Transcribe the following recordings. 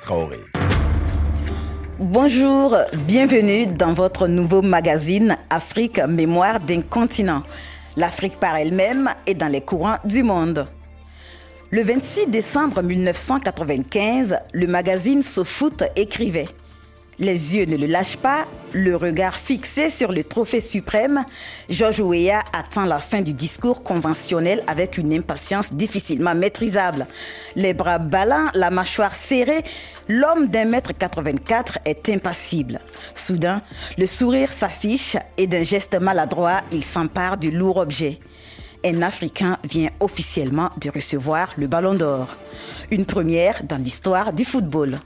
Traoré. Bonjour, bienvenue dans votre nouveau magazine Afrique Mémoire d'un continent. L'Afrique par elle-même est dans les courants du monde. Le 26 décembre 1995, le magazine SoFoot écrivait les yeux ne le lâchent pas, le regard fixé sur le trophée suprême, Georges Weah attend la fin du discours conventionnel avec une impatience difficilement maîtrisable. Les bras ballants, la mâchoire serrée, l'homme d'un mètre 84 est impassible. Soudain, le sourire s'affiche et d'un geste maladroit, il s'empare du lourd objet un Africain vient officiellement de recevoir le Ballon d'Or. Une première dans l'histoire du football.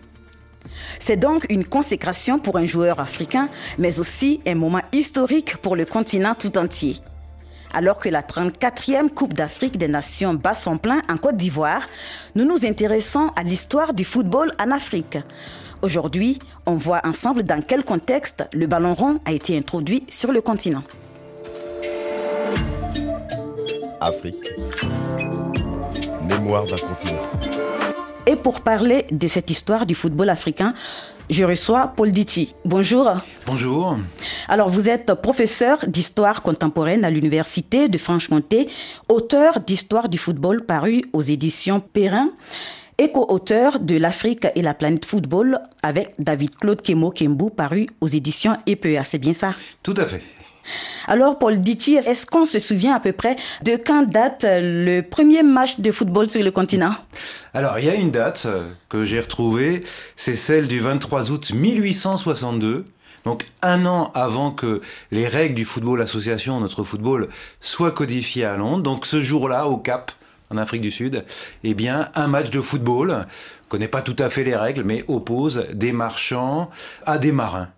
C'est donc une consécration pour un joueur africain, mais aussi un moment historique pour le continent tout entier. Alors que la 34e Coupe d'Afrique des Nations bat son plein en Côte d'Ivoire, nous nous intéressons à l'histoire du football en Afrique. Aujourd'hui, on voit ensemble dans quel contexte le ballon rond a été introduit sur le continent. Afrique. Mémoire d'un continent. Et pour parler de cette histoire du football africain, je reçois Paul Dici. Bonjour. Bonjour. Alors, vous êtes professeur d'histoire contemporaine à l'Université de Franche-Comté, auteur d'Histoire du football paru aux éditions Perrin et co-auteur de L'Afrique et la planète football avec David Claude Kemo Kembu paru aux éditions EPA. C'est bien ça? Tout à fait. Alors, Paul Dici, est-ce qu'on se souvient à peu près de quand date le premier match de football sur le continent? Alors, il y a une date euh, que j'ai retrouvée, c'est celle du 23 août 1862. Donc un an avant que les règles du football association, notre football, soient codifiées à Londres. Donc ce jour-là, au Cap, en Afrique du Sud, eh bien, un match de football, connaît pas tout à fait les règles, mais oppose des marchands à des marins.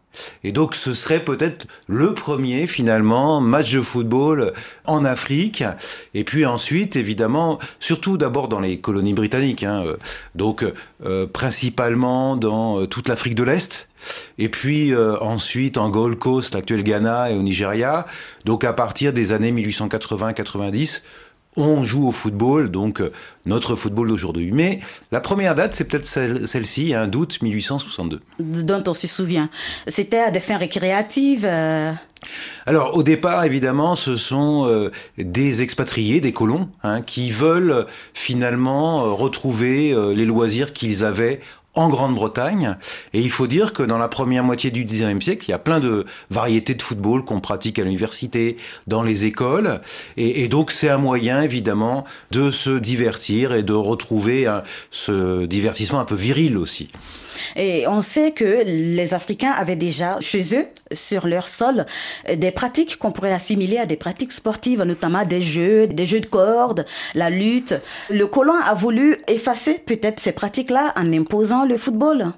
Et donc ce serait peut-être le premier finalement match de football en Afrique. Et puis ensuite, évidemment, surtout d'abord dans les colonies britanniques, hein, euh, donc euh, principalement dans euh, toute l'Afrique de l'Est. Et puis ensuite en Gold Coast, l'actuel Ghana et au Nigeria. Donc à partir des années 1880-90, on joue au football, donc euh, notre football d'aujourd'hui. Mais la première date, c'est peut-être celle-ci, un d'août 1862. Dont on se souvient. C'était à des fins récréatives euh, alors au départ, évidemment, ce sont euh, des expatriés, des colons, hein, qui veulent finalement retrouver les loisirs qu'ils avaient en Grande-Bretagne. Et il faut dire que dans la première moitié du XIXe siècle, il y a plein de variétés de football qu'on pratique à l'université, dans les écoles. Et, donc c'est un moyen, évidemment, de se divertir et de retrouver ce divertissement un peu viril aussi. Et on sait que les Africains avaient déjà chez eux, sur leur sol, des pratiques qu'on pourrait assimiler à des pratiques sportives, notamment des jeux, des jeux de cordes, la lutte. Le colon a voulu effacer peut-être ces pratiques-là en imposant le football.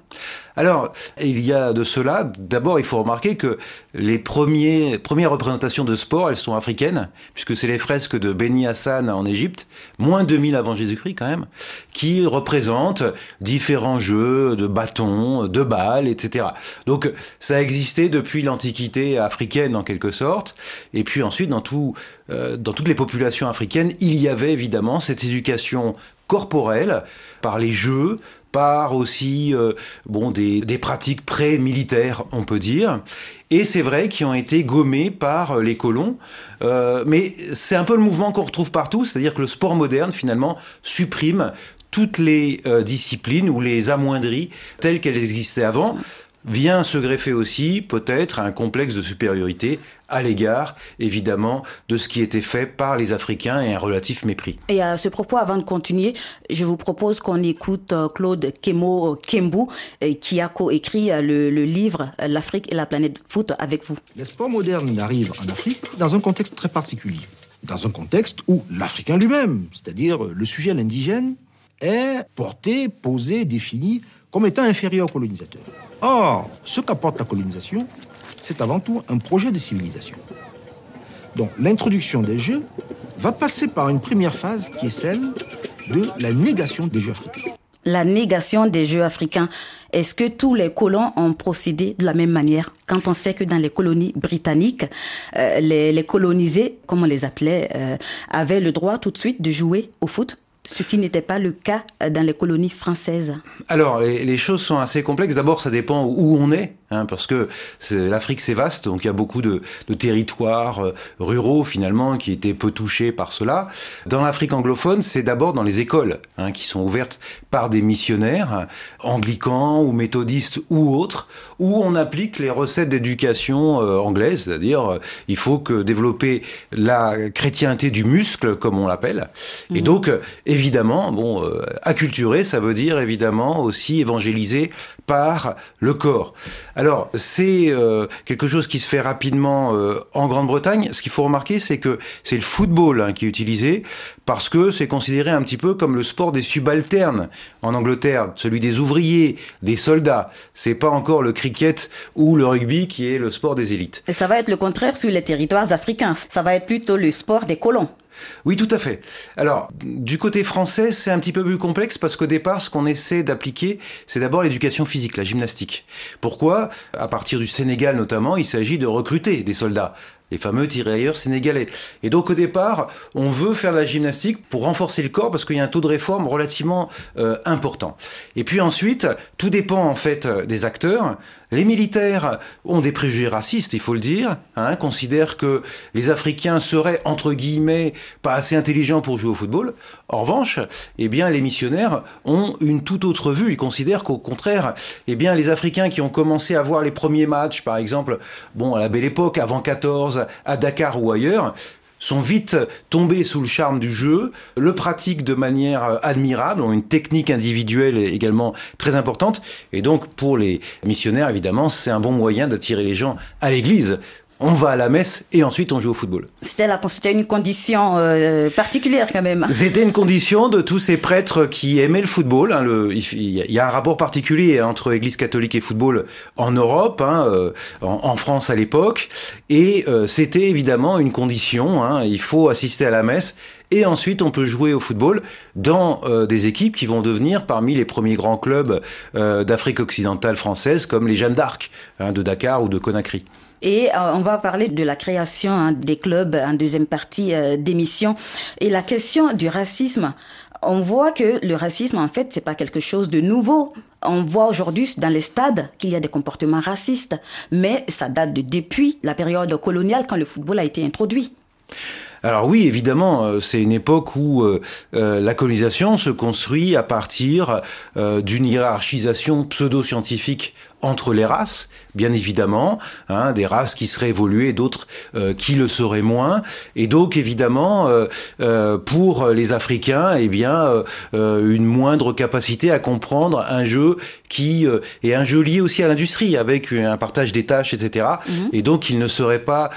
Alors, il y a de cela. D'abord, il faut remarquer que les premières représentations de sport, elles sont africaines, puisque c'est les fresques de Beni Hassan en Égypte, moins 2000 avant Jésus-Christ quand même, qui représentent différents jeux de bâtons, de balles, etc. Donc, ça a existé depuis l'Antiquité africaine en quelque sorte. Et puis ensuite, euh, dans toutes les populations africaines, il y avait évidemment cette éducation corporelle par les jeux, par aussi euh, bon, des, des pratiques pré-militaires, on peut dire. Et c'est vrai qu'ils ont été gommés par euh, les colons. Euh, mais c'est un peu le mouvement qu'on retrouve partout, c'est-à-dire que le sport moderne, finalement, supprime toutes les disciplines ou les amoindrit telles qu'elles existaient avant vient se greffer aussi peut-être un complexe de supériorité à l'égard, évidemment, de ce qui était fait par les Africains et un relatif mépris. Et à ce propos, avant de continuer, je vous propose qu'on écoute euh, Claude Kemo Kembu, euh, qui a coécrit euh, le, le livre L'Afrique et la planète foot avec vous. Les sports modernes arrivent en Afrique dans un contexte très particulier. Dans un contexte où l'Africain lui-même, c'est-à-dire le sujet, l'indigène, est porté, posé, défini comme étant inférieur au colonisateur. Or, ce qu'apporte la colonisation, c'est avant tout un projet de civilisation. Donc l'introduction des jeux va passer par une première phase qui est celle de la négation des jeux africains. La négation des jeux africains. Est-ce que tous les colons ont procédé de la même manière Quand on sait que dans les colonies britanniques, euh, les, colonisés, comme on les appelait, euh, avaient le droit tout de suite de jouer au foot? Ce qui n'était pas le cas dans les colonies françaises Alors, les, choses sont assez complexes. D'abord, ça dépend où on est. Hein, parce que l'Afrique c'est vaste, donc il y a beaucoup de, de territoires euh, ruraux finalement qui étaient peu touchés par cela. Dans l'Afrique anglophone, c'est d'abord dans les écoles hein, qui sont ouvertes par des missionnaires anglicans ou méthodistes ou autres, où on applique les recettes d'éducation euh, anglaise, c'est-à-dire euh, il faut que développer la chrétienté du muscle comme on l'appelle, et mmh. donc évidemment bon acculturer ça veut dire évidemment aussi évangéliser par le corps. Alors, c'est euh, quelque chose qui se fait rapidement euh, en Grande-Bretagne. Ce qu'il faut remarquer, c'est que c'est le football hein, qui est utilisé parce que c'est considéré un petit peu comme le sport des subalternes en Angleterre, celui des ouvriers, des soldats. C'est pas encore le cricket ou le rugby qui est le sport des élites. Et ça va être le contraire sur les territoires africains. Ça va être plutôt le sport des colons. Oui, tout à fait. Alors, du côté français, c'est un petit peu plus complexe parce qu'au départ, ce qu'on essaie d'appliquer, c'est d'abord l'éducation physique, la gymnastique. Pourquoi? À partir du Sénégal notamment, il s'agit de recruter des soldats les fameux tirailleurs sénégalais. Et donc au départ, on veut faire de la gymnastique pour renforcer le corps parce qu'il y a un taux de réforme relativement euh, important. Et puis ensuite, tout dépend en fait des acteurs. Les militaires ont des préjugés racistes, il faut le dire, hein, considèrent que les Africains seraient entre guillemets pas assez intelligents pour jouer au football. En revanche, eh bien les missionnaires ont une toute autre vue. Ils considèrent qu'au contraire, eh bien les Africains qui ont commencé à voir les premiers matchs, par exemple, bon à la belle époque, avant 14 à Dakar ou ailleurs, sont vite tombés sous le charme du jeu, le pratiquent de manière admirable, ont une technique individuelle également très importante. Et donc, pour les missionnaires, évidemment, c'est un bon moyen d'attirer les gens à l'église on va à la messe et ensuite on joue au football. C'était une condition euh, particulière quand même. C'était une condition de tous ces prêtres qui aimaient le football. Hein, il y a un rapport particulier entre Église catholique et football en Europe, hein, euh, en, France à l'époque, et euh, c'était évidemment une condition. Hein, il faut assister à la messe et ensuite on peut jouer au football dans des équipes qui vont devenir parmi les premiers grands clubs d'Afrique occidentale française comme les Jeanne d'Arc de Dakar ou de Conakry. Et euh, on va parler de la création hein, des clubs en deuxième partie euh, d'émission. Et la question du racisme, on voit que le racisme, en fait, c'est pas quelque chose de nouveau. On voit aujourd'hui dans les stades qu'il y a des comportements racistes, mais ça date de depuis la période coloniale quand le football a été introduit. Alors oui, évidemment, euh, c'est une époque où la colonisation se construit à partir d'une hiérarchisation pseudo-scientifique entre les races, bien évidemment, hein, des races qui seraient évoluées, d'autres qui le seraient moins, et donc évidemment pour les Africains, eh bien une moindre capacité à comprendre un jeu qui est un jeu lié aussi à l'industrie, avec un partage des tâches, etc. Mhm. Et donc ils ne seraient pas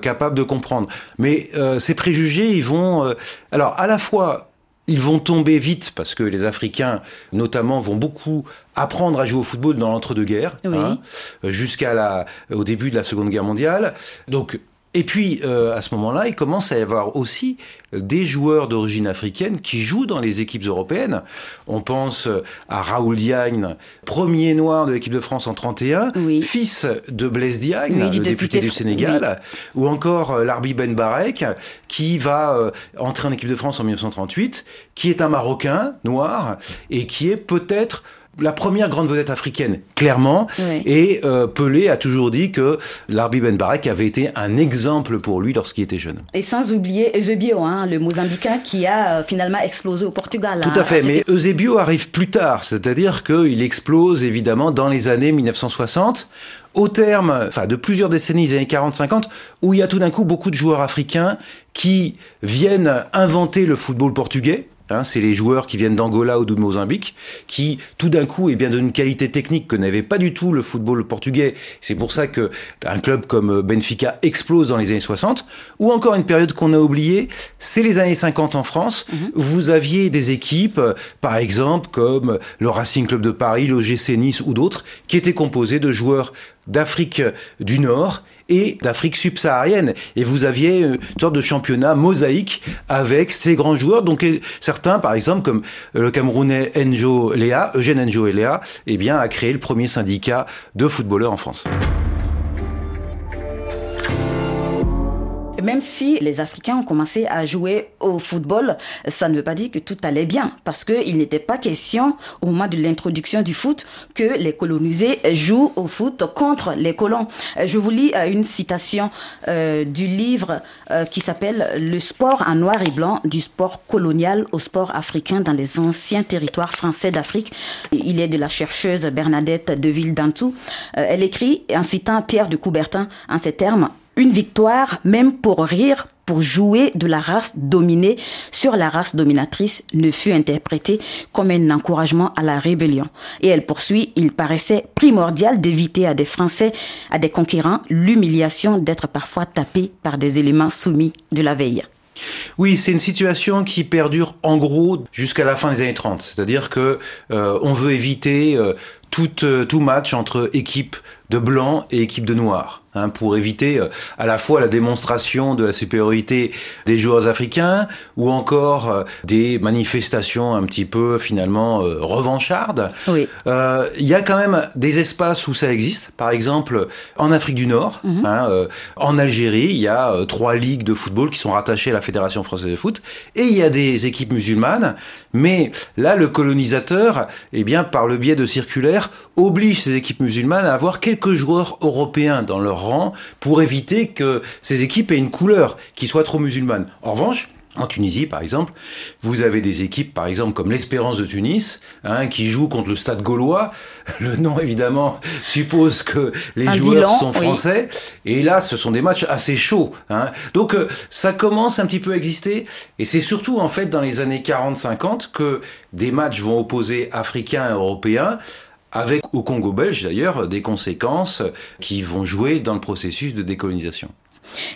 capables de comprendre. Mais ces préjugés, ils vont... Euh, alors, à la fois, ils vont tomber vite parce que les Africains, notamment, vont beaucoup apprendre à jouer au football dans l'entre-deux-guerres, hein, jusqu'à la, au début de la Seconde Guerre mondiale. Donc, et puis, euh, à ce moment-là, il commence à y avoir aussi des joueurs d'origine africaine qui jouent dans les équipes européennes. On pense à Raoul Diagne, premier noir de l'équipe de France en 31, fils de Blaise Diagne, le député, du Sénégal, ou encore euh, Larbi Ben Barek, qui va euh, entrer en équipe de France en 1938, qui est un Marocain noir et qui est peut-être la première grande vedette africaine, clairement. Et euh, Pelé a toujours dit que Larbi Ben Barek avait été un exemple pour lui lorsqu'il était jeune. Et sans oublier Eusebio, hein, le Mozambicain qui a euh, finalement explosé au Portugal. Tout à hein. fait, mais Eusebio arrive plus tard, c'est-à-dire qu'il explose évidemment dans les années 1960 au terme enfin, de plusieurs décennies, les années 40-50, où il y a tout d'un coup beaucoup de joueurs africains qui viennent inventer le football portugais, Hein, c'est les joueurs qui viennent d'Angola ou de Mozambique, qui tout d'un coup est bien d'une qualité technique que n'avait pas du tout le football portugais. C'est pour ça que un club comme Benfica explose dans les années 60. Ou encore une période qu'on a oubliée, c'est les années 50 en France. Mhm. Vous aviez des équipes, par exemple comme le Racing Club de Paris, l'OGC Nice ou d'autres, qui étaient composées de joueurs d'Afrique du Nord et d'Afrique subsaharienne. Et vous aviez une sorte de championnat mosaïque avec ces grands joueurs. Donc certains, par exemple, comme le Camerounais Enjo Léa, Eugène Enjo Léa, eh bien, a créé le premier syndicat de footballeurs en France. Même si les Africains ont commencé à jouer au football, ça ne veut pas dire que tout allait bien, parce qu'il n'était pas question, au moment de l'introduction du foot, que les colonisés jouent au foot contre les colons. Je vous lis euh, une citation euh, du livre euh, qui s'appelle Le sport en noir et blanc, du sport colonial au sport africain dans les anciens territoires français d'Afrique. Il est de la chercheuse Bernadette de Ville-Dantou. elle écrit, en citant Pierre de Coubertin, en ces termes, une victoire, même pour rire, pour jouer de la race dominée sur la race dominatrice, ne fut interprétée comme un encouragement à la rébellion. Et elle poursuit, il paraissait primordial d'éviter à des Français, à des conquérants, l'humiliation d'être parfois tapés par des éléments soumis de la veille. Oui, c'est une situation qui perdure en gros jusqu'à la fin des années 30. C'est-à-dire que euh, on veut éviter euh, euh, tout match entre équipes de blancs et équipes de noirs. Hein, pour éviter euh, à la fois la démonstration de la supériorité des joueurs africains ou encore euh, des manifestations un petit peu finalement euh, revanchardes. Oui. Il y a quand même des espaces où ça existe. Par exemple, en Afrique du Nord, mhm. hein, en Algérie, il y a trois ligues de football qui sont rattachées à la Fédération française de foot et il y a des équipes musulmanes. Mais là, le colonisateur, eh bien, par le biais de circulaires, oblige ces équipes musulmanes à avoir quelques joueurs européens dans leur rang pour éviter que ces équipes aient une couleur qui soit trop musulmane. En revanche, en Tunisie, par exemple, vous avez des équipes, par exemple, comme l'Espérance de Tunis, hein, qui jouent contre le Stade Gaulois. Le nom, évidemment, suppose que les joueurs sont français. Et là, ce sont des matchs assez chauds. Hein. Donc, euh, ça commence un petit peu à exister. Et c'est surtout, en fait, dans les années 40-50 que des matchs vont opposer Africains et Européens avec au Congo belge d'ailleurs des conséquences qui vont jouer dans le processus de décolonisation.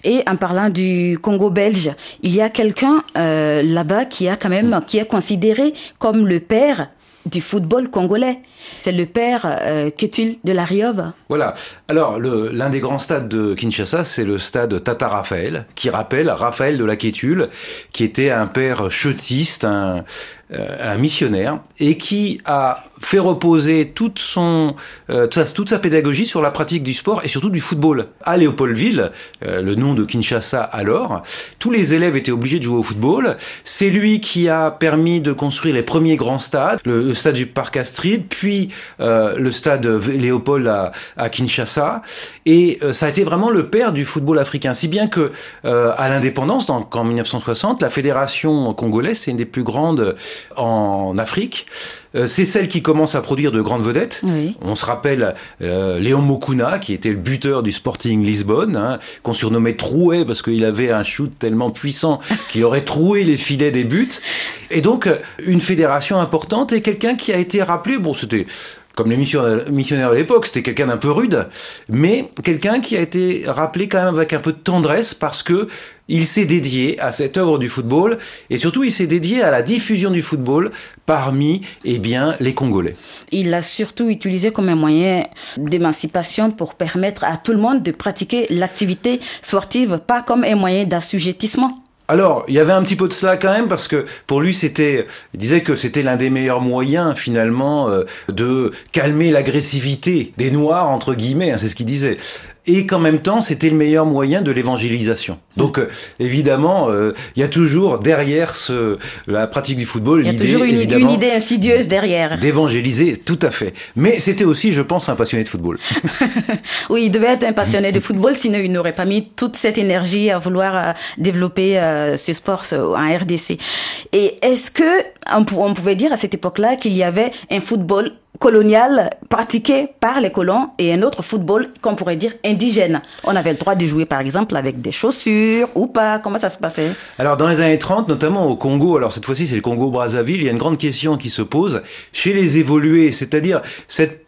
Et en parlant du Congo belge, il y a quelqu'un euh, là-bas qui a quand même qui est considéré comme le père du football congolais. C'est le père euh, de la Riove. Voilà. Alors, l'un des grands stades de Kinshasa, c'est le stade Tata Raphaël, qui rappelle Raphaël de la Quétule, qui était un père chutiste, un, un missionnaire, et qui a fait reposer toute, son, euh, toute, sa, pédagogie sur la pratique du sport et surtout du football. À Léopoldville, euh, le nom de Kinshasa alors, tous les élèves étaient obligés de jouer au football. C'est lui qui a permis de construire les premiers grands stades, le, stade du Parc Astrid, puis le stade Léopold à, à Kinshasa. Et ça a été vraiment le père du football africain. Si bien que à l'indépendance, en 1960, la fédération congolaise, c'est une des plus grandes en Afrique. Euh, c'est celle qui commence à produire de grandes vedettes. On se rappelle euh, Léon Mokuna, qui était le buteur du Sporting Lisbonne, hein, qu'on surnommait Troué parce qu'il avait un shoot tellement puissant qu'il aurait troué les filets des buts. Et donc, euh, une fédération importante et quelqu'un qui a été rappelé, bon, c'était comme les missionnaires de l'époque, c'était quelqu'un d'un peu rude, mais quelqu'un qui a été rappelé quand même avec un peu de tendresse parce que il s'est dédié à cette œuvre du football et surtout il s'est dédié à la diffusion du football parmi eh bien, les Congolais. Il l'a surtout utilisé comme un moyen d'émancipation pour permettre à tout le monde de pratiquer l'activité sportive, pas comme un moyen d'assujettissement. Alors, il y avait un petit peu de cela quand même parce que pour lui, c'était, il disait que c'était l'un des meilleurs moyens finalement euh, de calmer l'agressivité des Noirs entre guillemets. Hein, c'est ce qu'il disait et qu'en même temps c'était le meilleur moyen de l'évangélisation. Donc euh, évidemment, euh, il y a toujours derrière ce, la pratique du football l'idée Il y a toujours une, idée insidieuse derrière. D'évangéliser, tout à fait. Mais c'était aussi, je pense, un passionné de football. oui, il devait être un passionné de football, sinon il n'aurait pas mis toute cette énergie à vouloir euh, ce sport en RDC. Et est-ce que on pouvait dire à cette époque-là qu'il y avait un football colonial pratiqué par les colons et un autre football qu'on pourrait dire indigène? On avait le droit de jouer par exemple avec des chaussures ou pas Comment ça se passait? Alors dans les années 30, notamment au Congo, alors cette fois-ci c'est le Congo-Brazzaville, il y a une grande question qui se pose chez les évolués, c'est-à-dire cette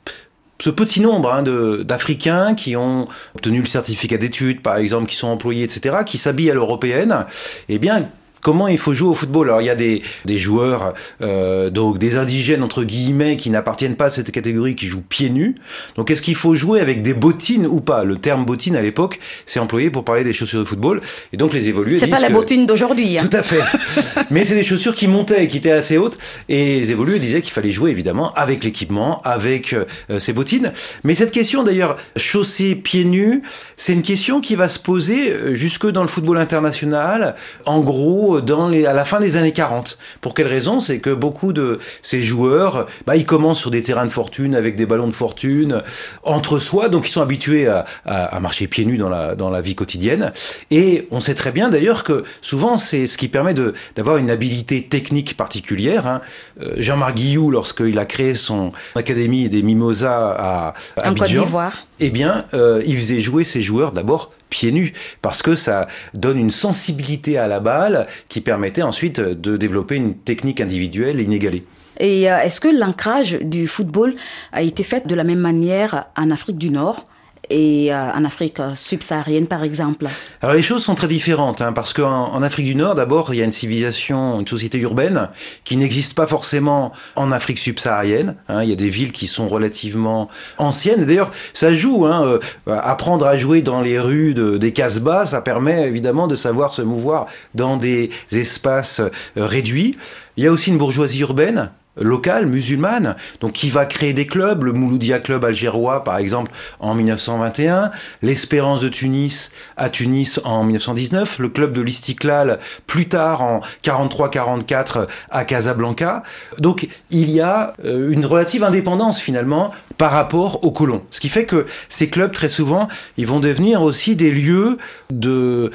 ce petit nombre hein, d'Africains qui ont obtenu le certificat d'études, par exemple, qui sont employés, etc., qui s'habillent à l'européenne, eh bien, comment il faut jouer au football? Alors il y a des, des joueurs, euh, donc des indigènes entre guillemets, qui n'appartiennent pas à cette catégorie, qui jouent pieds nus. Donc est-ce qu'il faut jouer avec des bottines ou pas? Le terme bottine à l'époque, c'est employé pour parler des chaussures de football. Et donc les évolués C'est pas la que- bottine d'aujourd'hui. hein. Tout à fait. Mais c'est des chaussures qui montaient, qui étaient assez hautes. Et les évolués disaient qu'il fallait jouer évidemment avec l'équipement, avec euh, ses bottines. Mais cette question d'ailleurs, chaussées pieds nus, c'est une question qui va se poser euh, jusque dans le football international. En gros, dans les, à la fin des années 40. Pour quelle raison? C'est que beaucoup de ces joueurs, bah, ils commencent sur des terrains de fortune avec des ballons de fortune entre soi, donc ils sont habitués à, à- à marcher pieds nus dans la, dans la vie quotidienne. Et on sait très bien d'ailleurs que souvent c'est ce qui permet d'avoir une habilité technique particulière. hein. Euh, Jean-Marc Guillou, lorsqu'il a créé son académie des Mimosas à, à En Côte d'Ivoire. eh bien, euh, il faisait jouer ses joueurs d'abord pieds nus, parce que ça donne une sensibilité à la balle qui permettait ensuite de développer une technique individuelle inégalée. Et euh, est-ce que l'ancrage du football a été fait de la même manière en Afrique du Nord? Et euh, en Afrique subsaharienne, par exemple Alors les choses sont très différentes, hein, parce qu'en en Afrique du Nord, d'abord, il y a une civilisation, une société urbaine qui n'existe pas forcément en Afrique subsaharienne. hein. il y a des villes qui sont relativement anciennes. D'ailleurs, ça joue. Hein, euh, apprendre à jouer dans les rues de- des Casbah, ça permet évidemment de savoir se mouvoir dans des espaces euh, réduits. Il y a aussi une bourgeoisie urbaine locale, musulmane, donc qui va créer des clubs, le Mouloudia Club algérois par exemple en 1921, l'Espérance de Tunis à Tunis en 1919, le club de l'Istiklal plus tard en 43-44 à Casablanca. Donc il y a euh, une relative indépendance finalement par rapport aux colons. Ce qui fait que ces clubs très souvent, ils vont devenir aussi des lieux de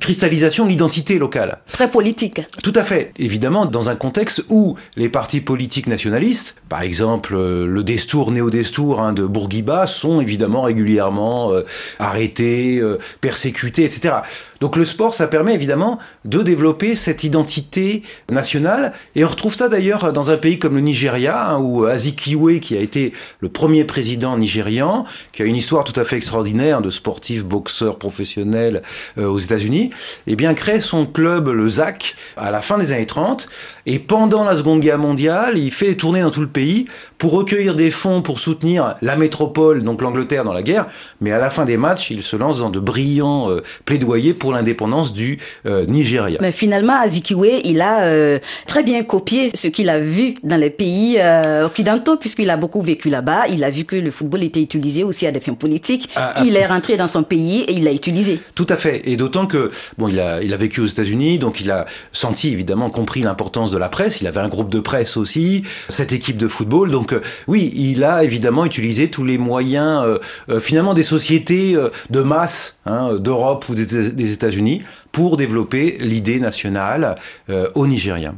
cristallisation de l'identité locale. Très politique. Tout à fait. Évidemment, dans un contexte où les partis politiques nationalistes, par exemple euh, le Destour, néo-Destour hein, de Bourguiba, sont évidemment régulièrement euh, arrêtés, euh, persécutés, etc. Donc le sport, ça permet évidemment de développer cette identité nationale. Et on retrouve ça d'ailleurs dans un pays comme le Nigeria, hein, où Azikiwe, qui a été le premier président nigérian, qui a une histoire tout à fait extraordinaire de sportif, boxeur professionnel euh, aux États-Unis, eh bien crée son club, le ZAC, à la fin des années 30. Et pendant la Seconde Guerre mondiale, il fait tourner dans tout le pays pour recueillir des fonds pour soutenir la métropole, donc l'Angleterre dans la guerre. Mais à la fin des matchs, il se lance dans de brillants euh, plaidoyers pour l'indépendance du euh, Nigeria. Mais finalement, Azikiwe, il a euh, très bien copié ce qu'il a vu dans les pays occidentaux, puisqu'il a beaucoup vécu là-bas. Il a vu que le football était utilisé aussi à des fins politiques. Ah, ah. il est rentré dans son pays et il l'a utilisé. Tout à fait. Et d'autant que, bon, il a, il a vécu aux États-Unis, donc il a senti, évidemment, compris l'importance de la presse. Il avait un groupe de presse aussi, cette équipe de football. Donc, euh, oui, il a évidemment utilisé tous les moyens, euh, euh, finalement, des sociétés euh, de masse, hein, d'Europe ou des, États-Unis, pour développer l'idée nationale euh, au Nigeria.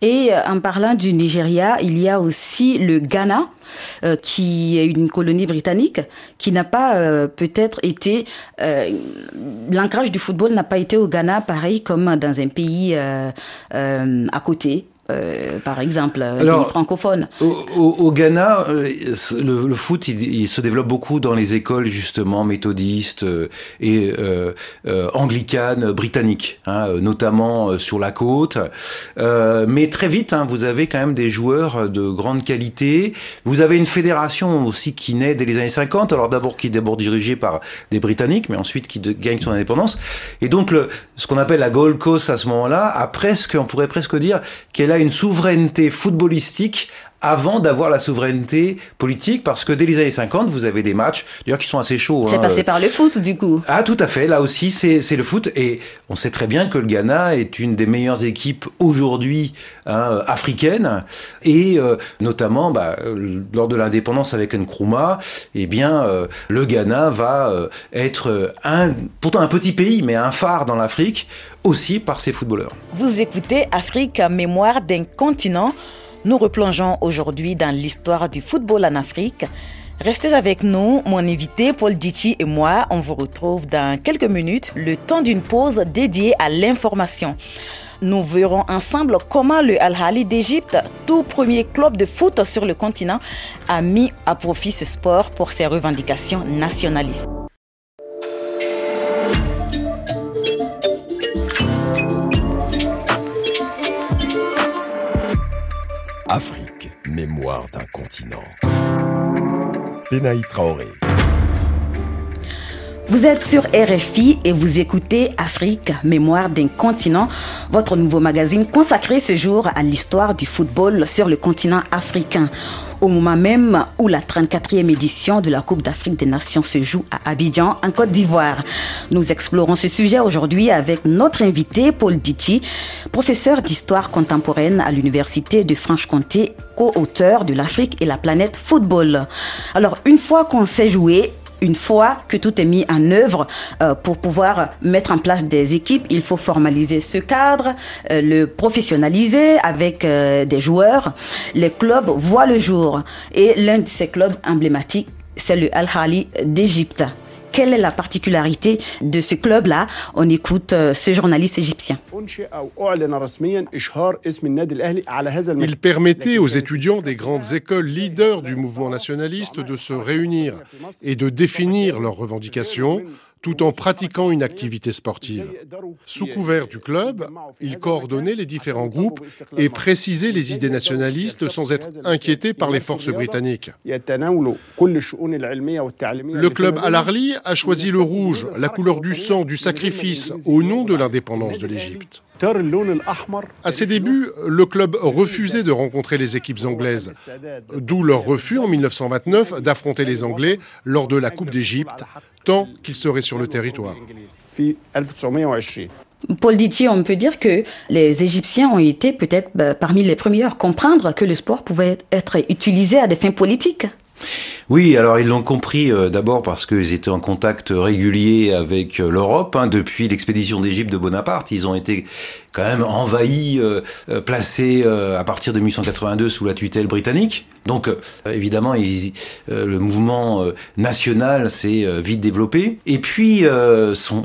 Et euh, en parlant du Nigeria, il y a aussi le Ghana, euh, qui est une colonie britannique, qui n'a pas euh, peut-être été... euh, L'ancrage du football n'a pas été au Ghana pareil comme dans un pays euh, euh, à côté. Euh, par exemple, un Alors, francophone. Au, Ghana, euh, le, le foot, il, il se développe beaucoup dans les écoles justement méthodistes euh, et euh, euh, anglicanes britanniques, hein, euh, notamment euh, sur la côte. Euh, mais très vite, hein, vous avez quand même des joueurs de grande qualité. Vous avez une fédération aussi qui naît dès les années 50. Alors d'abord qui est d'abord dirigée par des Britanniques, mais ensuite qui de- gagne son indépendance. Et donc le, ce qu'on appelle la Gold Coast à ce moment-là a presque, on pourrait presque dire qu'elle a une souveraineté footballistique avant d'avoir la souveraineté politique, parce que dès les années 50, vous avez des matchs, d'ailleurs qui sont assez chauds. C'est hein, passé par le foot, du coup. ah, tout à fait. Là aussi, c'est le foot. Et on sait très bien que le Ghana est une des meilleures équipes aujourd'hui hein, africaines. Et euh, notamment, bah, euh, lors de l'indépendance avec Nkrumah, eh bien, euh, le Ghana va euh, être un, pourtant un petit pays, mais un phare dans l'Afrique, aussi par ses footballeurs. Vous écoutez Afrique, mémoire d'un continent. Nous replongeons aujourd'hui dans l'histoire du football en Afrique. Restez avec nous, mon invité Paul Dichi et moi, on vous retrouve dans quelques minutes, le temps d'une pause dédiée à l'information. Nous verrons ensemble comment le Al-Hali d'Égypte, tout premier club de foot sur le continent, a mis à profit ce sport pour ses revendications nationalistes. Afrique, mémoire d'un continent. Benaï Traoré. Vous êtes sur RFI et vous écoutez Afrique, mémoire d'un continent, votre nouveau magazine consacré ce jour à l'histoire du football sur le continent africain. Au moment même où la 34e édition de la Coupe d'Afrique des Nations se joue à Abidjan, en Côte d'Ivoire. Nous explorons ce sujet aujourd'hui avec notre invité Paul Dichi, professeur d'histoire contemporaine à l'Université de Franche-Comté, co-auteur de l'Afrique et la planète football. Alors, une fois qu'on sait jouer, une fois que tout est mis en œuvre euh, pour pouvoir mettre en place des équipes, il faut formaliser ce cadre, euh, le professionnaliser avec euh, des joueurs. Les clubs voient le jour et l'un de ces clubs emblématiques, c'est le Al-Hali d'Égypte. Quelle est la particularité de ce club-là On écoute ce journaliste égyptien. Il permettait aux étudiants des grandes écoles leaders du mouvement nationaliste de se réunir et de définir leurs revendications tout en pratiquant une activité sportive. Sous couvert du club, il coordonnait les différents groupes et précisait les idées nationalistes sans être inquiété par les forces britanniques. Le club Al-Arli a choisi le rouge, la couleur du sang, du sacrifice, au nom de l'indépendance de l'Égypte. À ses débuts, le club refusait de rencontrer les équipes anglaises, d'où leur refus en 1929 d'affronter les Anglais lors de la Coupe d'Égypte, tant qu'ils seraient sur le territoire. Paul Dittier, on peut dire que les Égyptiens ont été peut-être bah, parmi les premiers à comprendre que le sport pouvait être utilisé à des fins politiques. Oui, alors ils l'ont compris euh, d'abord parce qu'ils étaient en contact régulier avec euh, l'Europe hein, depuis l'expédition d'Égypte de Bonaparte. Ils ont été quand même envahis, euh, placés à partir de 1882 sous la tutelle britannique. Donc évidemment, le mouvement national s'est vite développé. Et puis,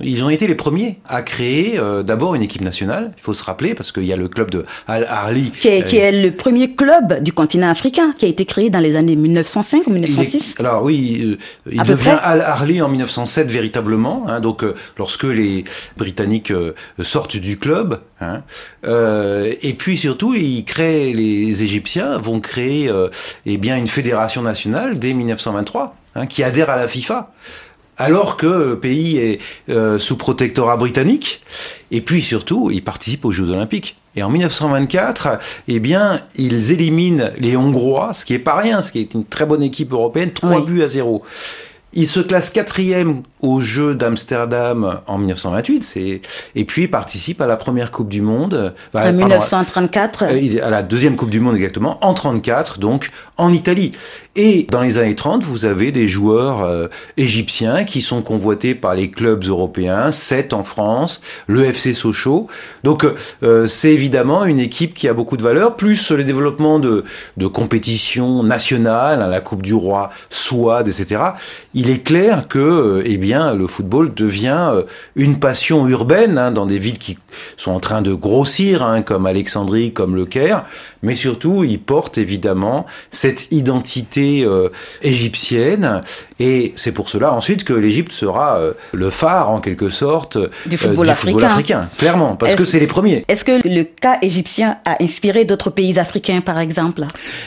ils ont été les premiers à créer d'abord une équipe nationale. Il faut se rappeler parce qu'il y a le club de Al Arli, qui est, qui est le premier club du continent africain, qui a été créé dans les années 1905 ou 1906 alors oui, euh, il devient Al Harley en 1907 véritablement. Hein, donc euh, lorsque les Britanniques euh, sortent du club, hein, et puis surtout, ils créent, les Égyptiens vont créer eh bien une fédération nationale dès 1923 hein, qui adhère à la FIFA alors que le pays est sous protectorat britannique. Et puis surtout, il participe aux Jeux Olympiques. Et en 1924, eh bien, ils éliminent les Hongrois, ce qui est pas rien, ce qui est une très bonne équipe européenne, 3 buts à 0. Ils se classent quatrième aux Jeux d'Amsterdam en 1928, et puis participe à la première Coupe du Monde. Bah, en 1934 euh, À la deuxième Coupe du Monde exactement, en 34, donc en Italie. Et dans les années 30, vous avez des joueurs euh, égyptiens qui sont convoités par les clubs européens, 7 en France, le FC Sochaux. Donc euh, c'est évidemment une équipe qui a beaucoup de valeur, plus le développement de, de compétitions nationales, hein, la Coupe du Roi, Souad, etc. Il est clair que, eh bien, le football devient euh, une passion urbaine hein, dans des villes qui sont en train de grossir, hein, comme Alexandrie, comme Le Caire, mais surtout, il porte évidemment cette identité euh, égyptienne, et c'est pour cela ensuite que l'Égypte sera euh, le phare, en quelque sorte, du football, africain. clairement, parce que c'est les premiers. Est-ce que le cas égyptien a inspiré d'autres pays africains, par exemple?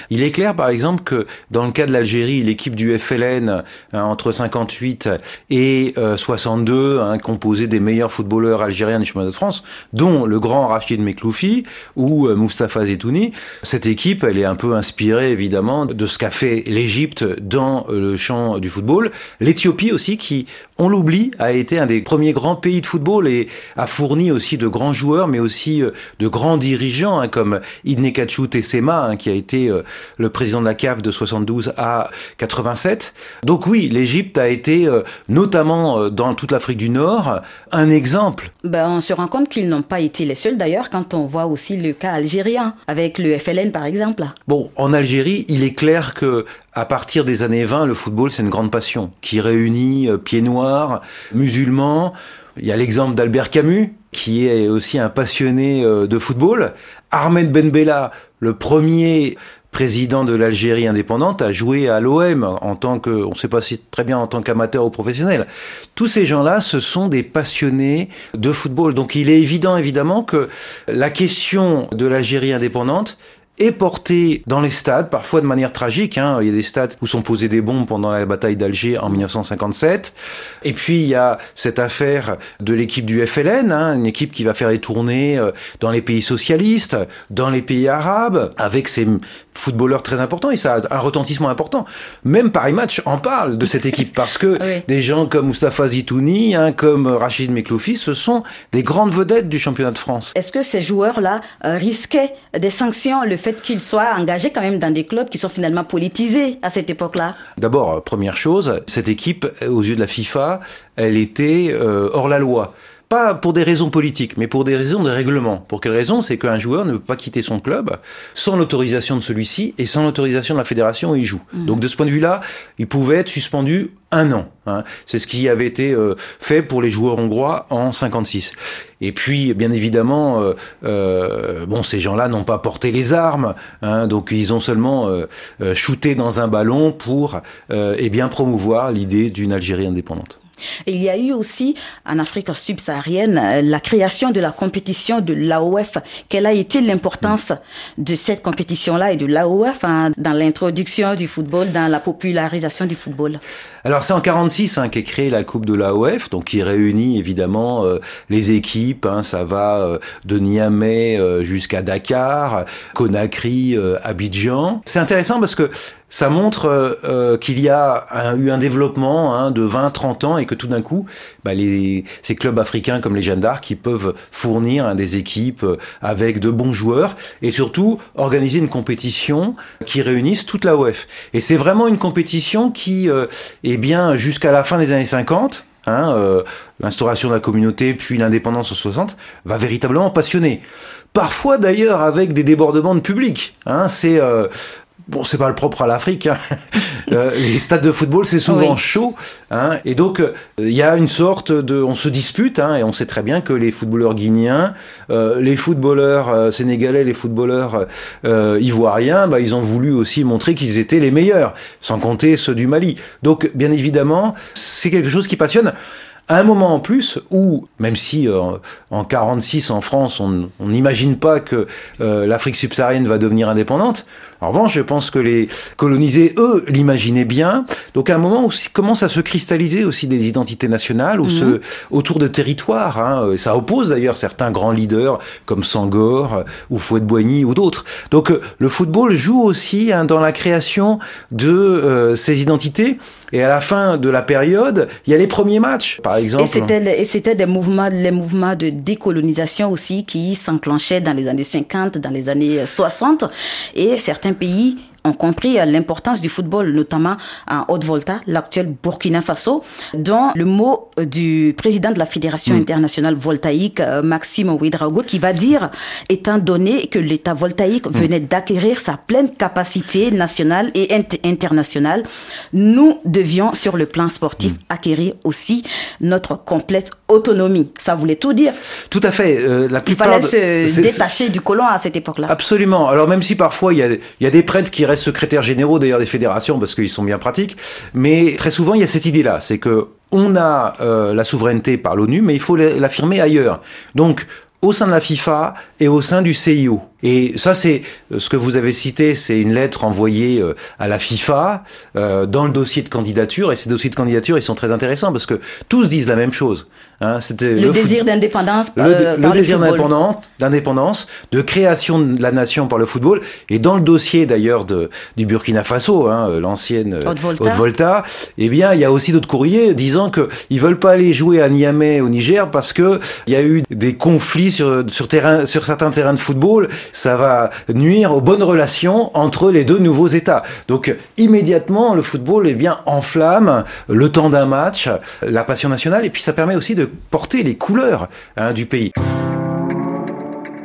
Il est clair, par exemple, que dans le cas de l'Algérie, l'équipe du FLN, hein, entre 58 et 62, hein, composé des meilleurs footballeurs algériens du chemin de France, dont le grand Rachid Mekloufi ou euh, Moustapha Zetouni. Cette équipe, elle est un peu inspirée évidemment de ce qu'a fait l'Égypte dans le champ du football. L'Éthiopie aussi, qui, on l'oublie, a été un des premiers grands pays de football et a fourni aussi de grands joueurs, mais aussi euh, de grands dirigeants, hein, comme Idnekachou Tessema, hein, qui a été euh, le président de la CAF de 72 à 87. Donc oui, l'Égypte a été notamment euh, dans toute l'Afrique du Nord, un exemple. Ben, on se rend compte qu'ils n'ont pas été les seuls d'ailleurs quand on voit aussi le cas algérien, avec le FLN par exemple. Bon, en Algérie, il est clair que à partir des années 20, le football, c'est une grande passion qui réunit euh, pieds noirs, musulmans. Il y a l'exemple d'Albert Camus, qui est aussi un passionné euh, de football. Ahmed Ben Bella, le premier président de l'Algérie indépendante, a joué à l'OM en tant que, on ne sait pas si très bien en tant qu'amateur ou professionnel. Tous ces gens-là, ce sont des passionnés de football. Donc il est évident, évidemment, que la question de l'Algérie indépendante est porté dans les stades, parfois de manière tragique. Hein. Il y a des stades où sont posées des bombes pendant la bataille d'Alger en 1957. Et puis il y a cette affaire de l'équipe du FLN, hein, une équipe qui va faire des tournées euh, dans les pays socialistes, dans les pays arabes, avec ses footballeurs très importants et ça a un retentissement important. Même Paris Match en parle de cette équipe parce que des gens comme Mustafa Zitouni, hein, comme Rachid Mekloufi, ce sont des grandes vedettes du championnat de France. Est-ce que ces joueurs-là euh, risquaient des sanctions, le fait qu'ils soient engagés quand même dans des clubs qui sont finalement politisés à cette époque-là? D'abord, euh, première chose, cette équipe, euh, aux yeux de la FIFA, elle était hors la loi pas pour des raisons politiques, mais pour des raisons de règlement. Pour quelle raison? C'est qu'un joueur ne peut pas quitter son club sans l'autorisation de celui-ci et sans l'autorisation de la fédération où il joue. Mhm. Donc de ce point de vue-là, il pouvait être suspendu un an. Hein. C'est ce qui avait été euh, fait pour les joueurs hongrois en 56. Et puis, bien évidemment, euh, euh, bon, ces gens-là n'ont pas porté les armes, hein, donc ils ont seulement shooté dans un ballon pour, eh bien, promouvoir l'idée d'une Algérie indépendante il y a eu aussi en Afrique subsaharienne euh, la création de la compétition de l'AOF. Quelle a été l'importance de cette compétition-là et de l'AOF hein, dans l'introduction du football, dans la popularisation du football? Alors c'est en 46 hein, qu'est créée la Coupe de l'AOF, donc qui réunit évidemment euh, les équipes. Hein, ça va euh, de Niamey jusqu'à Dakar, Conakry, Abidjan. C'est intéressant parce que ça montre euh, euh, qu'il y a eu un développement hein, de 20-30 ans et que tout d'un coup, bah, ces clubs africains comme les Jeanne d'Arc qui peuvent fournir hein, des équipes euh, avec de bons joueurs et surtout organiser une compétition qui réunisse toute la OF. Et c'est vraiment une compétition qui, est bien, jusqu'à la fin des années 50, hein, l'instauration de la communauté puis l'indépendance en 60, va véritablement passionner. Parfois d'ailleurs avec des débordements de public. C'est Bon, c'est pas le propre à l'Afrique. Hein. Euh, les stades de football, c'est souvent chaud, hein. et donc euh, il y a une sorte de, on se dispute, hein, et on sait très bien que les footballeurs guinéens, euh, les footballeurs sénégalais, les footballeurs ivoiriens, bah, ils ont voulu aussi montrer qu'ils étaient les meilleurs, sans compter ceux du Mali. Donc, bien évidemment, c'est quelque chose qui passionne à un moment en plus où, même si euh, en 46 en France, on n'imagine pas que euh, l'Afrique subsaharienne va devenir indépendante, en revanche, je pense que les colonisés, eux, l'imaginaient bien. Donc à un moment où commence à se cristalliser aussi des identités nationales ou mhm. autour de territoires. Hein. Ça oppose d'ailleurs certains grands leaders comme Sangor ou Fouet-de-Boigny ou d'autres. Donc le football joue aussi hein, dans la création de euh, ces identités. Et à la fin de la période, il y a les premiers matchs, par exemple. Et c'était des mouvements, les mouvements de décolonisation aussi qui s'enclenchaient dans les années 50, dans les années 60. Et certains pays ont compris l'importance du football, notamment en Haute-Volta, l'actuel Burkina Faso, dont le mot du président de la Fédération mm. internationale voltaïque, euh, Maxime Ouedraogo, qui va dire, étant donné que l'État voltaïque mm. venait d'acquérir sa pleine capacité nationale et internationale, nous devions, sur le plan sportif, mm. acquérir aussi notre complète autonomie. Ça voulait tout dire. Tout à fait. Euh, la plupart Il fallait se détacher du colon à cette époque-là. Absolument. Alors même si parfois il y a, il y a des prêtres qui secrétaires généraux d'ailleurs des fédérations parce qu'ils sont bien pratiques. Mais très souvent, il y a cette idée-là, c'est que on a euh, la souveraineté par l'ONU, mais il faut l'affirmer ailleurs. Donc, au sein de la FIFA et au sein du CIO. Et ça, c'est ce que vous avez cité, c'est une lettre envoyée euh, à la FIFA euh, dans le dossier de candidature. Et ces dossiers de candidature, ils sont très intéressants parce que tous disent la même chose. Hein, c'était le, désir d'indépendance le, euh, le, désir d'indépendance, de création de la nation par le football. Et dans le dossier d'ailleurs du Burkina Faso, hein, l'ancienne Haute-Volta, eh bien, il y a aussi d'autres courriers disant que ils veulent pas aller jouer à Niamey au Niger parce que il y a eu des conflits sur, sur, terrain, sur certains terrains de football ça va nuire aux bonnes relations entre les deux nouveaux États. Donc immédiatement, le football est bien enflamme le temps d'un match, la passion nationale, et puis ça permet aussi de porter les couleurs hein, du pays.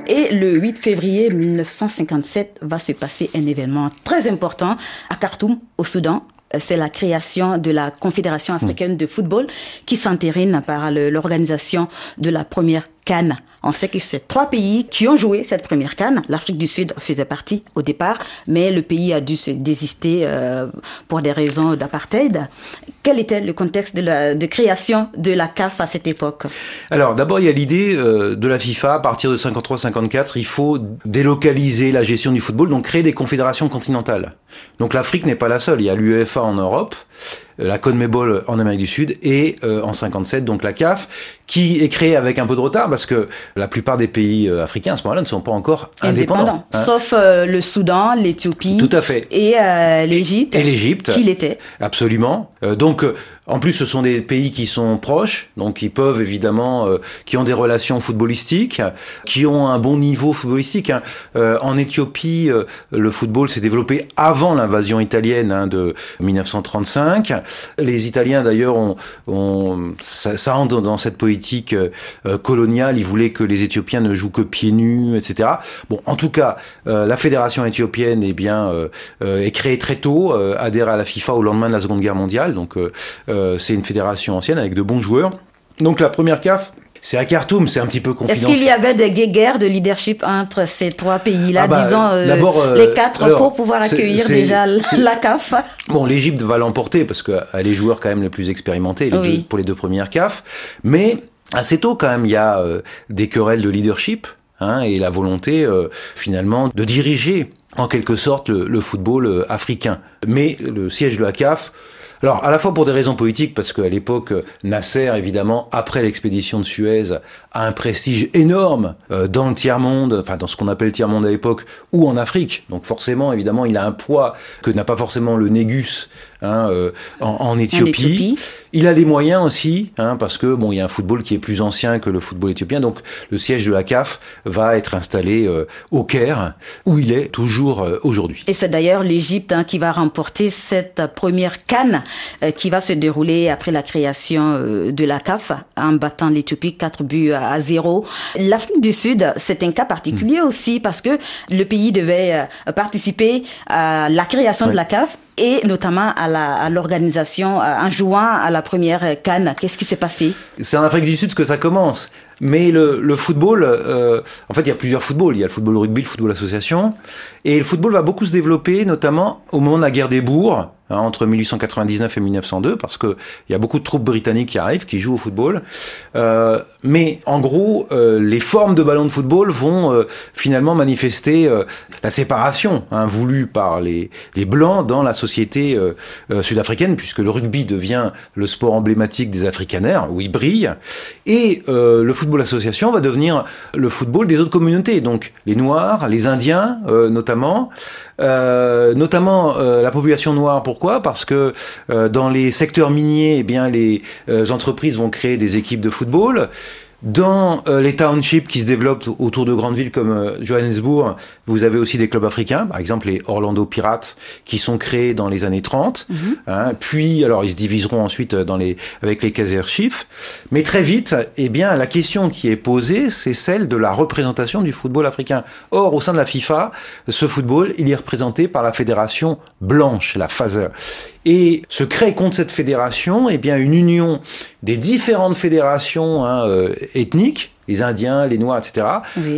Et le 8 février 1957 va se passer un événement très important à Khartoum, au Soudan, c'est la création de la Confédération africaine de football qui s'entérine par l'organisation de la première Cannes. On sait que c'est trois pays qui ont joué cette première canne. L'Afrique du Sud faisait partie au départ, mais le pays a dû se désister euh, pour des raisons d'apartheid. Quel était le contexte de, la, création de la CAF à cette époque? Alors d'abord, il y a l'idée euh, de la FIFA, à partir de 53-54, il faut délocaliser la gestion du football, donc créer des confédérations continentales. Donc l'Afrique n'est pas la seule, il y a l'UEFA en Europe, la CONMEBOL en Amérique du Sud et euh, en 57 donc la CAF qui est créée avec un peu de retard parce que la plupart des pays euh, africains à ce moment-là ne sont pas encore indépendants. Hein. Sauf euh, le Soudan, l'Éthiopie. Tout à fait. Et l'Égypte. Et l'Égypte. Qui l'était. Absolument. donc en plus, ce sont des pays qui sont proches, donc qui peuvent évidemment, qui ont des relations footballistiques, qui ont un bon niveau footballistique. Hein. en Éthiopie, le football s'est développé avant l'invasion italienne hein, de 1935. Les Italiens, d'ailleurs, ont, ça, ça, entre dans cette politique euh, coloniale. Ils voulaient que les Éthiopiens ne jouent que pieds nus, etc. Bon, en tout cas, euh, la fédération éthiopienne eh bien, euh, est créée très tôt, adhère à la FIFA au lendemain de la Seconde Guerre mondiale. Donc, c'est une fédération ancienne avec de bons joueurs. Donc, la première CAF, c'est à Khartoum, c'est un petit peu confidentiel. Est-ce qu'il y avait des guerres de leadership entre ces trois pays-là, ah bah, disons euh, les quatre, pour pouvoir accueillir déjà la CAF? Bon, l'Égypte va l'emporter parce qu'elle est les joueurs quand même les plus expérimentés pour les deux premières CAF. Mais assez tôt quand même, il y a euh, des querelles de leadership hein, et la volonté euh, finalement de diriger en quelque sorte le, le football africain. Mais le siège de la CAF alors, à la fois pour des raisons politiques, parce qu'à l'époque, Nasser, évidemment, après l'expédition de Suez, a un prestige énorme euh, dans le tiers-monde, enfin dans ce qu'on appelle le tiers-monde à l'époque, ou en Afrique. Donc forcément, évidemment, il a un poids que n'a pas forcément le Négus hein, euh, en, Éthiopie. Il a des moyens aussi, hein, parce que bon, il y a un football qui est plus ancien que le football éthiopien. Donc le siège de la CAF va être installé euh, au Caire, où il est toujours aujourd'hui. Et c'est d'ailleurs l'Égypte hein, qui va remporter cette première canne qui va se dérouler après la création de la CAF en battant l'Éthiopie 4 buts à à zéro. L'Afrique du Sud, c'est un cas particulier hmm. aussi parce que le pays devait euh, participer à la création de la CAF et notamment à l'organisation euh, en jouant à la première canne. Qu'est-ce qui s'est passé? C'est en Afrique du Sud que ça commence. Mais le, football, euh, en fait, il y a plusieurs footballs. Il y a le football rugby, le football association. Et le football va beaucoup se développer, notamment au moment de la guerre des bourgs, hein, entre 1899 et 1902, parce qu'il y a beaucoup de troupes britanniques qui arrivent, qui jouent au football. Euh, mais en gros, euh, les formes de ballon de football vont finalement manifester la séparation hein, voulue par les, les Blancs dans la société sud-africaine, puisque le rugby devient le sport emblématique des Afrikaners, où il brille. Et le football football association va devenir le football des autres communautés, donc les Noirs, les Indiens euh, notamment, euh, notamment euh, la population noire. Pourquoi? Parce que dans les secteurs miniers, eh bien les entreprises vont créer des équipes de football. Dans euh, les townships qui se développent autour de grandes villes comme euh, Johannesburg, vous avez aussi des clubs africains, par exemple les Orlando Pirates, qui sont créés dans les années 30. Mhm. hein, puis, alors, ils se diviseront ensuite euh, dans les, avec les Kaiser Chiefs. Mais très vite, eh bien, la question qui est posée, c'est celle de la représentation du football africain. Or, au sein de la FIFA, ce football, il est représenté par la fédération blanche, la FASER et se crée contre cette fédération eh bien une union des différentes fédérations hein, euh, ethniques les Indiens, les Noirs, etc.,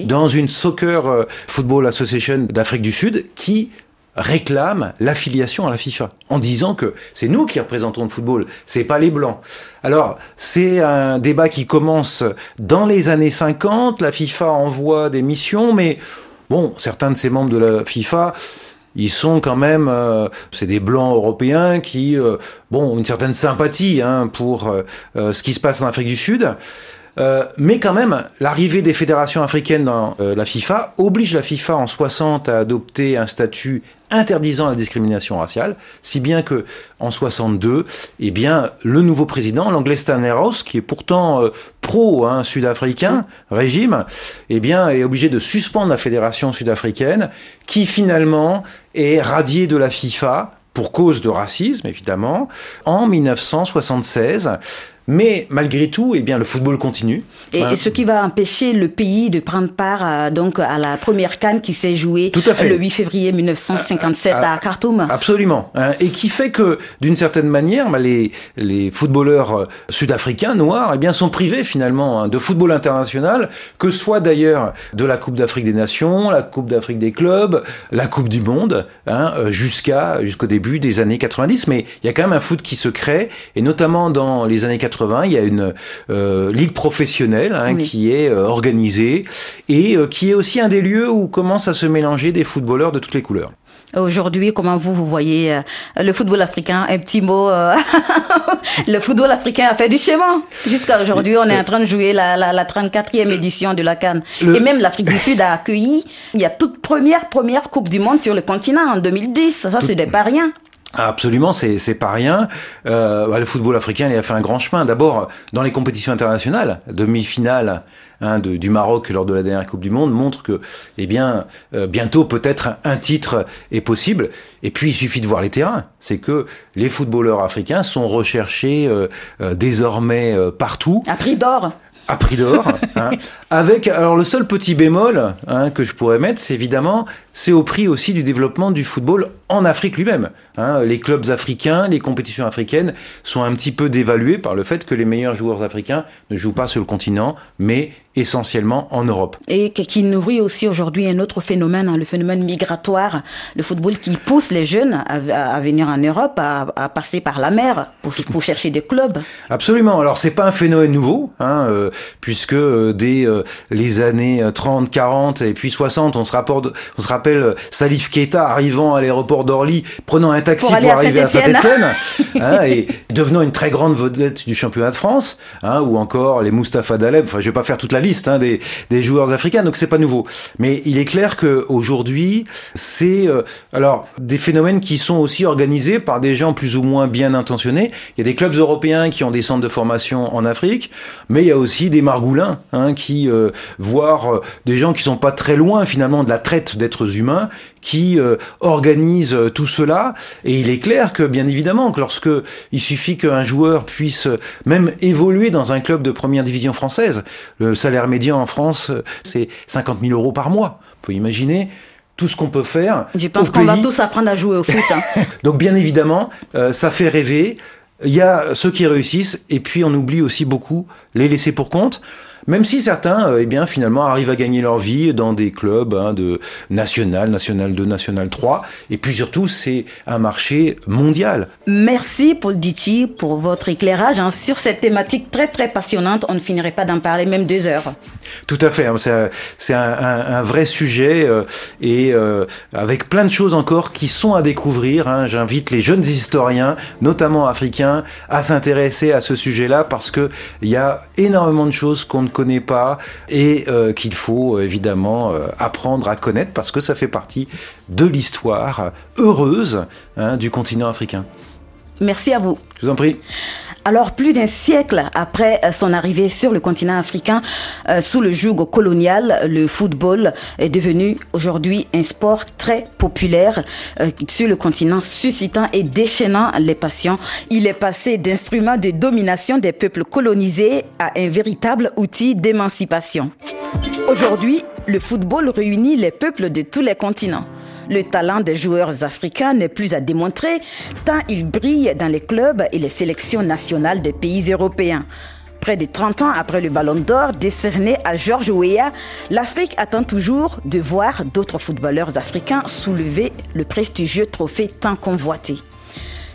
dans une Soccer euh, Football Association d'Afrique du Sud qui réclame l'affiliation à la FIFA en disant que c'est nous qui représentons le football, c'est pas les blancs. Alors, c'est un débat qui commence dans les années 50, la FIFA envoie des missions mais bon, certains de ces membres de la FIFA ils sont quand même, euh, c'est des blancs européens qui, euh, bon, ont une certaine sympathie hein, pour euh, ce qui se passe en Afrique du Sud. Mais quand même, l'arrivée des fédérations africaines dans la FIFA oblige la FIFA en 60 à adopter un statut interdisant la discrimination raciale, si bien que en 62, eh bien, le nouveau président, l'anglais Stanley Ross, qui est pourtant euh, pro hein, sud-africain, régime, eh bien, est obligé de suspendre la fédération sud-africaine, qui finalement est radiée de la FIFA pour cause de racisme, évidemment, en 1976. Mais malgré tout, eh bien, le football continue. Et, hein. ce qui va empêcher le pays de prendre part à, donc, à la première canne qui s'est jouée le 8 février 1957 à, Khartoum. Absolument. Hein. et qui fait que, d'une certaine manière, bah, les, les footballeurs euh, sud-africains, noirs, eh bien, sont privés finalement hein, de football international, que soit d'ailleurs de la Coupe d'Afrique des Nations, la Coupe d'Afrique des clubs, la Coupe du Monde, euh, jusqu'à jusqu'au début des années 90. Mais il y a quand même un foot qui se crée, et notamment dans les années 80 il y a une euh, ligue professionnelle hein, qui est euh, organisée et euh, qui est aussi un des lieux où commencent à se mélanger des footballeurs de toutes les couleurs. Aujourd'hui, comment vous, vous voyez le football africain? Un petit mot. le football africain a fait du chemin. Jusqu'à aujourd'hui, on est en train de jouer la, la, 34e édition de la Cannes. Et même l'Afrique du Sud a accueilli, il y a toute première, première Coupe du Monde sur le continent en 2010. Ça, ce n'est pas rien. Absolument, c'est pas rien. Euh, le football africain il a fait un grand chemin. D'abord dans les compétitions internationales, demi-finale hein, du Maroc lors de la dernière Coupe du Monde montre que, eh bien, euh, bientôt peut-être un titre est possible. Et puis il suffit de voir les terrains. C'est que les footballeurs africains sont recherchés euh, euh, désormais partout. À prix d'or à prix d'or. Hein. Avec alors le seul petit bémol hein, que je pourrais mettre, c'est évidemment c'est au prix aussi du développement du football en Afrique lui-même. Hein. Les clubs africains, les compétitions africaines sont un petit peu dévalués par le fait que les meilleurs joueurs africains ne jouent pas sur le continent, mais essentiellement en Europe. Et qui nourrit aussi aujourd'hui un autre phénomène, hein, le phénomène migratoire, le football qui pousse les jeunes à, venir en Europe, à, passer par la mer pour, pour, chercher des clubs. Absolument. Alors c'est pas un phénomène nouveau, hein, euh, puisque euh, dès euh, les années 30, 40 et puis 60, on se, rapporte, on se rappelle Salif Keita arrivant à l'aéroport d'Orly, prenant un taxi pour, arriver à Saint-Etienne, hein, et devenant une très grande vedette du championnat de France, ou encore les Mustapha Daleb. Enfin, je vais pas faire toute la liste hein, des, joueurs africains, donc c'est pas nouveau. Mais il est clair qu'aujourd'hui, c'est euh, alors des phénomènes qui sont aussi organisés par des gens plus ou moins bien intentionnés. Il y a des clubs européens qui ont des centres de formation en Afrique, mais il y a aussi des margoulins hein, qui, euh, voire euh, des gens qui sont pas très loin finalement de la traite d'êtres humains, qui euh, organisent tout cela. Et il est clair que, bien évidemment, que lorsque il suffit qu'un joueur puisse même évoluer dans un club de première division française, le salaire médian en France, c'est 50 000 euros par mois. On peut imaginer tout ce qu'on peut faire. Je pense qu'on va tous apprendre à jouer au foot. Hein. Donc bien évidemment, euh, ça fait rêver. Il y a ceux qui réussissent et puis on oublie aussi beaucoup les laissés pour compte. Même si certains, euh, eh bien, finalement, arrivent à gagner leur vie dans des clubs hein, de national, national 2, national 3. Et puis surtout, c'est un marché mondial. Merci Paul Ditti pour votre éclairage hein, sur cette thématique très très passionnante. On ne finirait pas d'en parler même deux heures. Tout à fait. Hein. C'est un, un, vrai sujet euh, et euh, avec plein de choses encore qui sont à découvrir. J'invite les jeunes historiens, notamment africains, à s'intéresser à ce sujet-là parce que il y a énormément de choses qu'on ne connaît pas et euh, qu'il faut euh, évidemment euh, apprendre à connaître parce que ça fait partie de l'histoire heureuse hein, du continent africain. Merci à vous. Je vous en prie. Alors, plus d'un siècle après son arrivée sur le continent africain, sous le joug colonial, le football est devenu aujourd'hui un sport très populaire sur le continent, suscitant et déchaînant les passions. Il est passé d'instrument de domination des peuples colonisés à un véritable outil d'émancipation. Aujourd'hui, le football réunit les peuples de tous les continents. Le talent des joueurs africains n'est plus à démontrer, tant ils brillent dans les clubs et les sélections nationales des pays européens. Près de 30 ans après le Ballon d'Or décerné à Georges Weah, l'Afrique attend toujours de voir d'autres footballeurs africains soulever le prestigieux trophée tant convoité.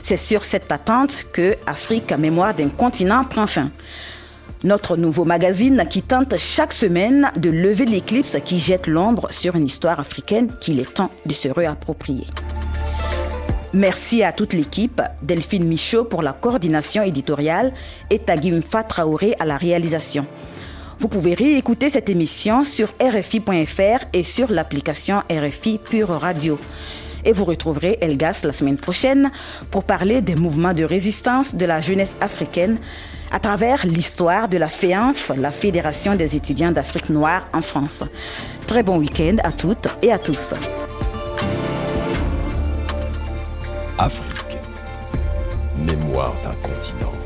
C'est sur cette attente que Afrique, mémoire d'un continent, prend fin notre nouveau magazine qui tente chaque semaine de lever l'éclipse qui jette l'ombre sur une histoire africaine qu'il est temps de se réapproprier. Merci à toute l'équipe, Delphine Michaud pour la coordination éditoriale et Tagim Fatraoré à la réalisation. Vous pouvez réécouter cette émission sur RFI.fr et sur l'application RFI Pure Radio. Et vous retrouverez Elgas la semaine prochaine pour parler des mouvements de résistance de la jeunesse africaine à travers l'histoire de la FEANF, la Fédération des étudiants d'Afrique noire en France. Très bon week-end à toutes et à tous. Afrique, mémoire d'un continent.